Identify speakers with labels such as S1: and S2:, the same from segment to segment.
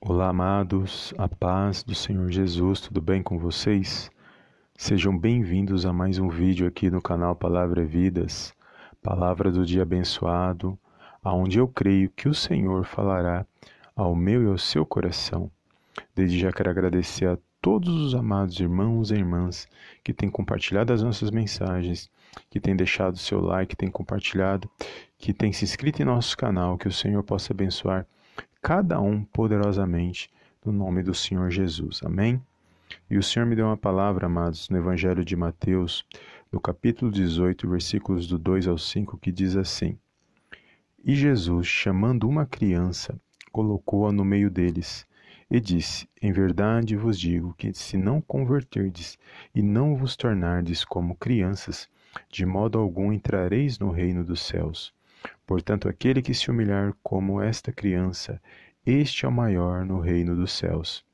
S1: Olá, amados, a paz do Senhor Jesus, tudo bem com vocês? Sejam bem-vindos a mais um vídeo aqui no canal Palavra Vidas, Palavra do Dia Abençoado, aonde eu creio que o Senhor falará ao meu e ao seu coração. Desde já quero agradecer a todos os amados irmãos e irmãs que têm compartilhado as nossas mensagens, que têm deixado seu like, que têm compartilhado, que têm se inscrito em nosso canal, que o Senhor possa abençoar cada um poderosamente no nome do Senhor Jesus. Amém? E o Senhor me deu uma palavra, amados, no Evangelho de Mateus, no capítulo 18, versículos do 2 ao 5, que diz assim: E Jesus, chamando uma criança, colocou-a no meio deles e disse: Em verdade vos digo que se não converterdes e não vos tornardes como crianças, de modo algum entrareis no reino dos céus. Portanto, aquele que se humilhar como esta criança, este é o maior no reino dos céus.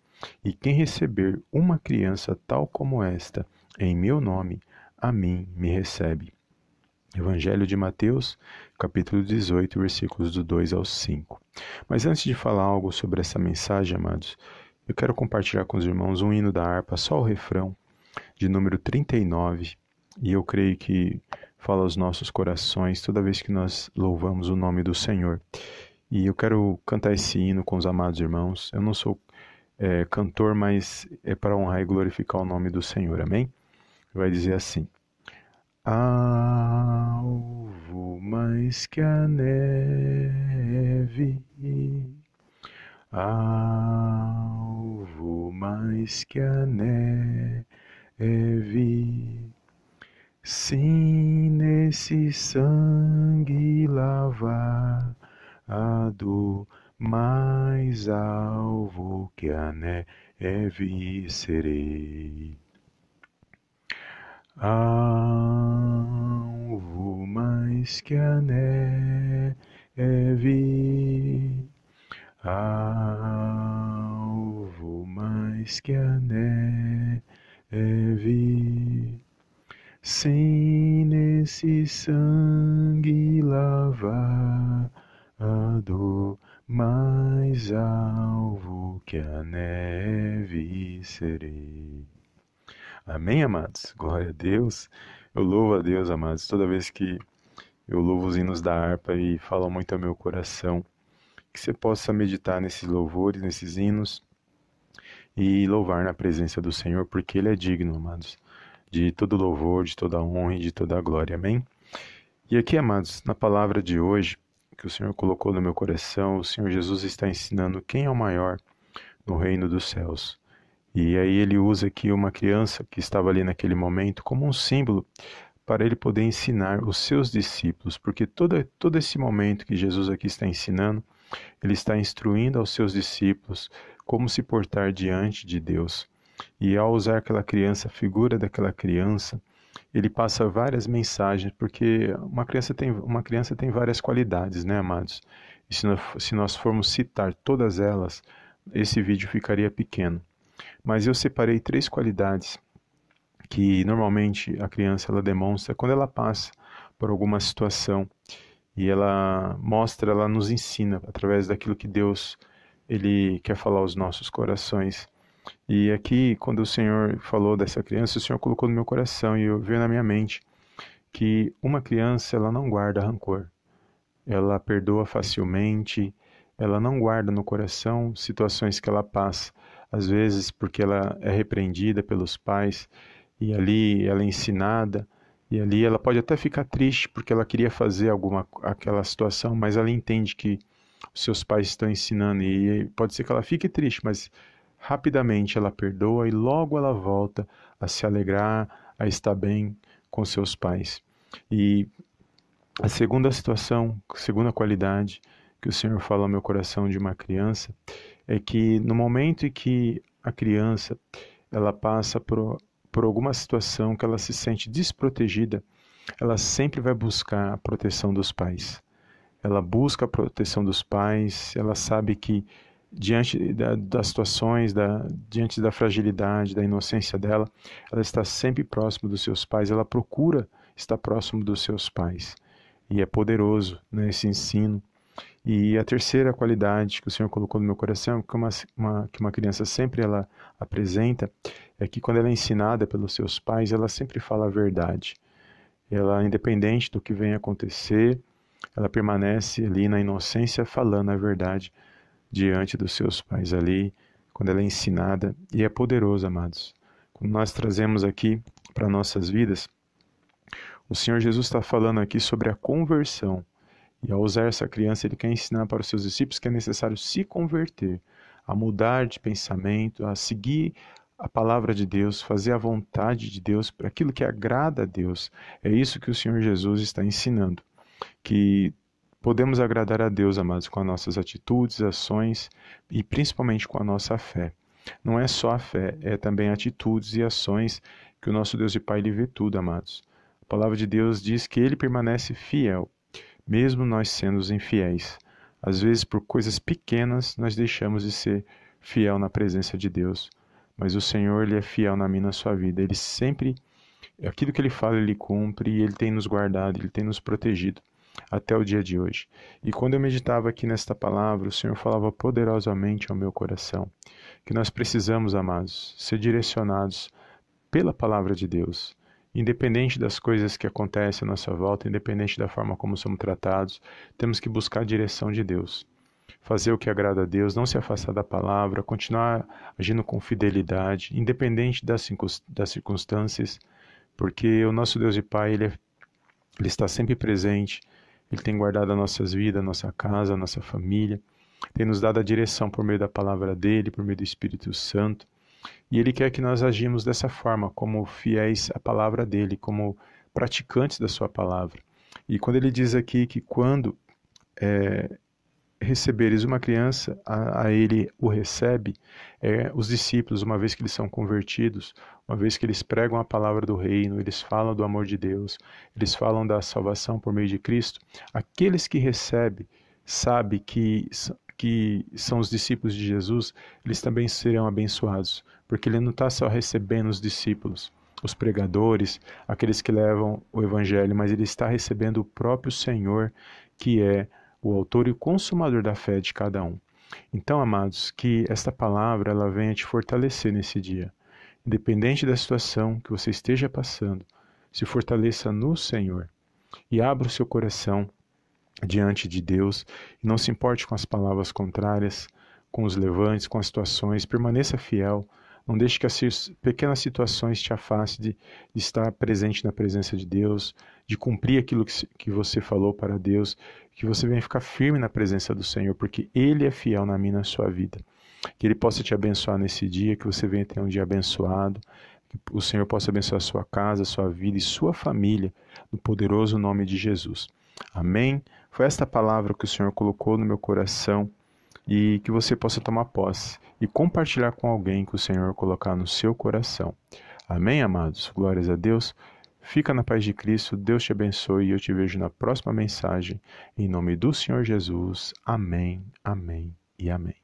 S1: E quem receber uma criança tal como esta, em meu nome, a mim me recebe. Evangelho de Mateus, capítulo 18, versículos do 2 ao 5. Mas antes de falar algo sobre essa mensagem, amados, eu quero compartilhar com os irmãos um hino da harpa, só o refrão, de número 39, e eu creio que fala aos nossos corações toda vez que nós louvamos o nome do Senhor. E eu quero cantar esse hino com os amados irmãos. Eu não sou é, cantor, mas é para honrar e glorificar o nome do Senhor. Amém? Vai dizer assim: Alvo mais que a neve, alvo mais que a neve Sim, nesse sangue lavado, mais alvo que a neve serei. Alvo mais que a neve, alvo mais que a neve sem nesse sangue lavado, mais alvo que a neve serei. Amém, amados? Glória a Deus. Eu louvo a Deus, amados, toda vez que eu louvo os hinos da harpa e falo muito ao meu coração. Que você possa meditar nesses louvores, nesses hinos e louvar na presença do Senhor, porque Ele é digno, amados de todo louvor, de toda honra e de toda glória. Amém? E aqui, amados, na palavra de hoje, que o Senhor colocou no meu coração, o Senhor Jesus está ensinando quem é o maior no reino dos céus. E aí ele usa aqui uma criança que estava ali naquele momento como um símbolo para ele poder ensinar os seus discípulos, porque todo, todo esse momento que Jesus aqui está ensinando, ele está instruindo aos seus discípulos como se portar diante de Deus. E ao usar aquela criança, a figura daquela criança, ele passa várias mensagens, porque uma criança tem, uma criança tem várias qualidades, né, amados? E se nós, se nós formos citar todas elas, esse vídeo ficaria pequeno. Mas eu separei três qualidades que normalmente a criança ela demonstra quando ela passa por alguma situação e ela mostra, ela nos ensina através daquilo que Deus ele quer falar aos nossos corações. E aqui, quando o Senhor falou dessa criança, o Senhor colocou no meu coração e eu veio na minha mente que uma criança ela não guarda rancor. Ela perdoa facilmente, ela não guarda no coração situações que ela passa, às vezes porque ela é repreendida pelos pais e ali ela é ensinada e ali ela pode até ficar triste porque ela queria fazer alguma aquela situação, mas ela entende que os seus pais estão ensinando e pode ser que ela fique triste, mas Rapidamente ela perdoa e logo ela volta a se alegrar, a estar bem com seus pais. E a segunda situação, segunda qualidade que o Senhor fala ao meu coração de uma criança é que no momento em que a criança ela passa por, por alguma situação que ela se sente desprotegida, ela sempre vai buscar a proteção dos pais. Ela busca a proteção dos pais, ela sabe que diante da, das situações, da, diante da fragilidade, da inocência dela, ela está sempre próximo dos seus pais, ela procura estar próximo dos seus pais. E é poderoso né, ensino, E a terceira qualidade que o Senhor colocou no meu coração, que uma, uma, que uma criança sempre ela apresenta, é que quando ela é ensinada pelos seus pais, ela sempre fala a verdade. Ela, independente do que venha acontecer, ela permanece ali na inocência falando a verdade diante dos seus pais ali, quando ela é ensinada. E é poderoso, amados. Quando nós trazemos aqui para nossas vidas, o Senhor Jesus está falando aqui sobre a conversão. E ao usar essa criança, ele quer ensinar para os seus discípulos que é necessário se converter, a mudar de pensamento, a seguir a palavra de Deus, fazer a vontade de Deus para aquilo que agrada a Deus. É isso que o Senhor Jesus está ensinando. Que podemos agradar a Deus, amados, com as nossas atitudes, ações e principalmente com a nossa fé. Não é só a fé, é também atitudes e ações que o nosso Deus e Pai lhe vê tudo, amados. A palavra de Deus diz que ele permanece fiel mesmo nós sendo infiéis. Às vezes, por coisas pequenas, nós deixamos de ser fiel na presença de Deus. Mas o Senhor, Ele é fiel na minha na sua vida. Ele sempre, aquilo que Ele fala, Ele cumpre e Ele tem nos guardado, Ele tem nos protegido até o dia de hoje. E quando eu meditava aqui nesta palavra, o Senhor falava poderosamente ao meu coração que nós precisamos, amados, ser direcionados pela palavra de Deus Independente das coisas que acontecem à nossa volta, independente da forma como somos tratados, temos que buscar a direção de Deus. Fazer o que agrada a Deus, não se afastar da palavra, continuar agindo com fidelidade, independente das, circunstâncias, porque o nosso Deus e Pai, Ele, é, ele está sempre presente, Ele tem guardado as nossas vidas, a nossa casa, a nossa família, tem nos dado a direção por meio da palavra dEle, por meio do Espírito Santo. E Ele quer que nós agimos dessa forma, como fiéis à palavra dele, como praticantes da sua palavra. E quando ele diz aqui que quando é, receberes uma criança, a, a, ele o recebe, é, os discípulos, uma vez que eles são convertidos, uma vez que eles pregam a palavra do reino, eles falam do amor de Deus, eles falam da salvação por meio de Cristo, aqueles que recebem, sabe que que são os discípulos de Jesus, eles também serão abençoados, porque ele não está só recebendo os discípulos, os pregadores, aqueles que levam o evangelho, mas ele está recebendo o próprio Senhor, que é o autor e consumador da fé de cada um. Então, amados, que esta palavra ela venha te fortalecer nesse dia. Independente da situação que você esteja passando, se fortaleça no Senhor e abra o seu coração diante de Deus e não se importe com as palavras contrárias, com os levantes, com as situações, permaneça fiel. Não deixe que as pequenas situações te afastem de, de estar presente na presença de Deus, de cumprir aquilo que, que você falou para Deus, que você venha ficar firme na presença do Senhor, porque Ele é fiel na minha na sua vida. Que Ele possa te abençoar nesse dia, que você venha ter um dia abençoado, que o Senhor possa abençoar a sua casa, a sua vida e sua família, no poderoso nome de Jesus. Amém? Foi esta palavra que o Senhor colocou no meu coração e que você possa tomar posse e compartilhar com alguém que o Senhor colocar no seu coração. Amém, amados? Glórias a Deus. Fica na paz de Cristo, Deus te abençoe e eu te vejo na próxima mensagem. Em nome do Senhor Jesus. Amém, amém e amém.